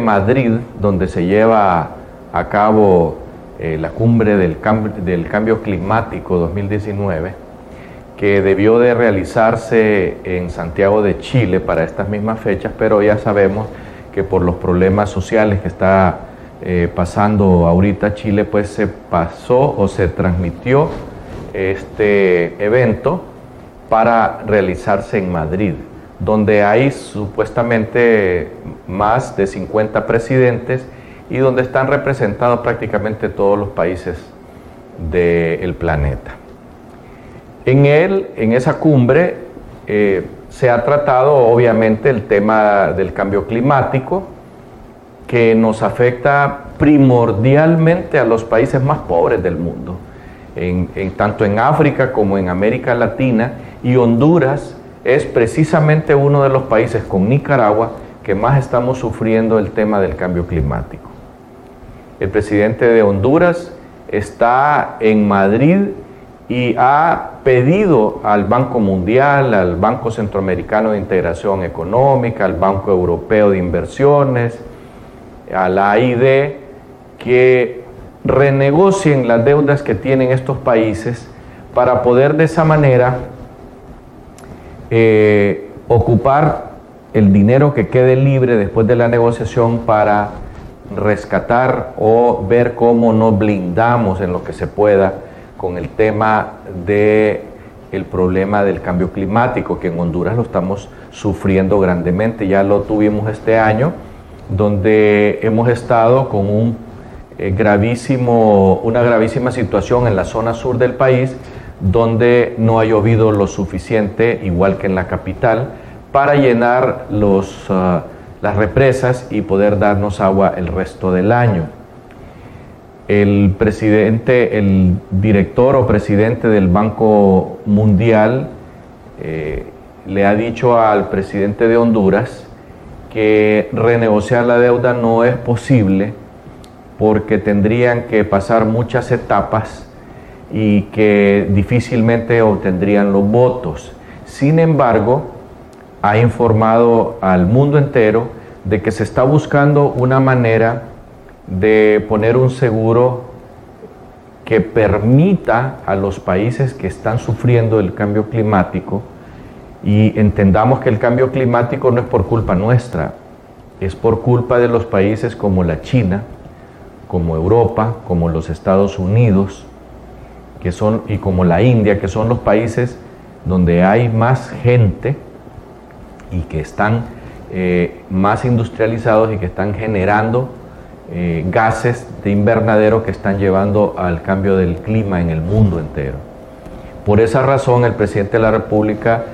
Madrid, donde se lleva a cabo eh, la cumbre del, del cambio climático 2019, que debió de realizarse en Santiago de Chile para estas mismas fechas, pero ya sabemos que por los problemas sociales que está eh, pasando ahorita Chile, pues se pasó o se transmitió este evento para realizarse en Madrid, donde hay supuestamente más de 50 presidentes y donde están representados prácticamente todos los países del planeta. En él, en esa cumbre, eh, se ha tratado obviamente el tema del cambio climático, que nos afecta primordialmente a los países más pobres del mundo, tanto en África como en América Latina, y Honduras es precisamente uno de los países con Nicaragua que más estamos sufriendo el tema del cambio climático. El presidente de Honduras está en Madrid y ha pedido al Banco Mundial, al Banco Centroamericano de Integración Económica, al Banco Europeo de Inversiones, a la AID que renegocien las deudas que tienen estos países para poder de esa manera eh, ocupar el dinero que quede libre después de la negociación para rescatar o ver cómo nos blindamos en lo que se pueda con el tema de el problema del cambio climático que en Honduras lo estamos sufriendo grandemente. Ya lo tuvimos este año donde hemos estado con un eh, gravísimo, una gravísima situación en la zona sur del país, donde no ha llovido lo suficiente, igual que en la capital, para llenar los, ah, las represas y poder darnos agua el resto del año. El presidente, el director o presidente del Banco Mundial eh, le ha dicho al presidente de Honduras que renegociar la deuda no es posible porque tendrían que pasar muchas etapas y que difícilmente obtendrían los votos. Sin embargo, ha informado al mundo entero de que se está buscando una manera de poner un seguro que permita a los países que están sufriendo el cambio climático y entendamos que el cambio climático no es por culpa nuestra, es por culpa de los países como la China, como Europa, como los Estados Unidos, que son, y como la India, que son los países donde hay más gente y que están eh, más industrializados y que están generando eh, gases de invernadero que están llevando al cambio del clima en el mundo entero. Por esa razón el presidente de la República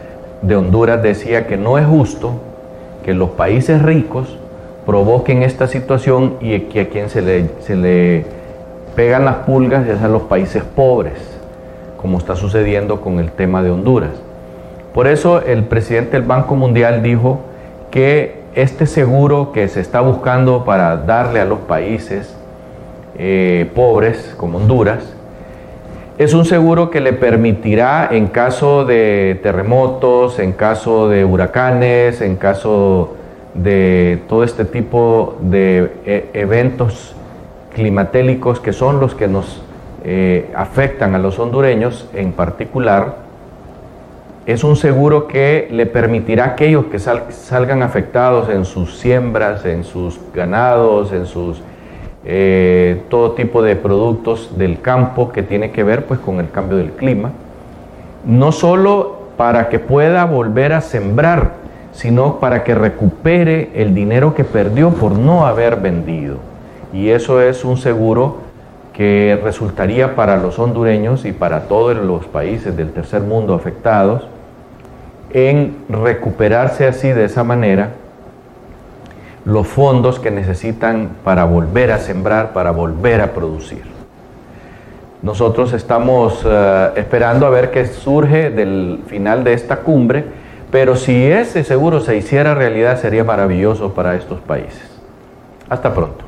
de Honduras decía que no es justo que los países ricos provoquen esta situación y que a quien se le, se le pegan las pulgas es a los países pobres, como está sucediendo con el tema de Honduras. Por eso el presidente del Banco Mundial dijo que este seguro que se está buscando para darle a los países eh, pobres como Honduras es un seguro que le permitirá en caso de terremotos, en caso de huracanes, en caso de todo este tipo de eh, eventos climatélicos que son los que nos eh, afectan a los hondureños en particular, es un seguro que le permitirá a aquellos que salgan afectados en sus siembras, en sus ganados, en sus eh, todo tipo de productos del campo que tiene que ver pues con el cambio del clima, no solo para que pueda volver a sembrar, sino para que recupere el dinero que perdió por no haber vendido. Y eso es un seguro que resultaría para los hondureños y para todos los países del tercer mundo afectados en recuperarse así de esa manera los fondos que necesitan para volver a sembrar, para volver a producir. Nosotros estamos eh, esperando a ver qué surge del final de esta cumbre, pero si ese seguro se hiciera realidad sería maravilloso para estos países. Hasta pronto.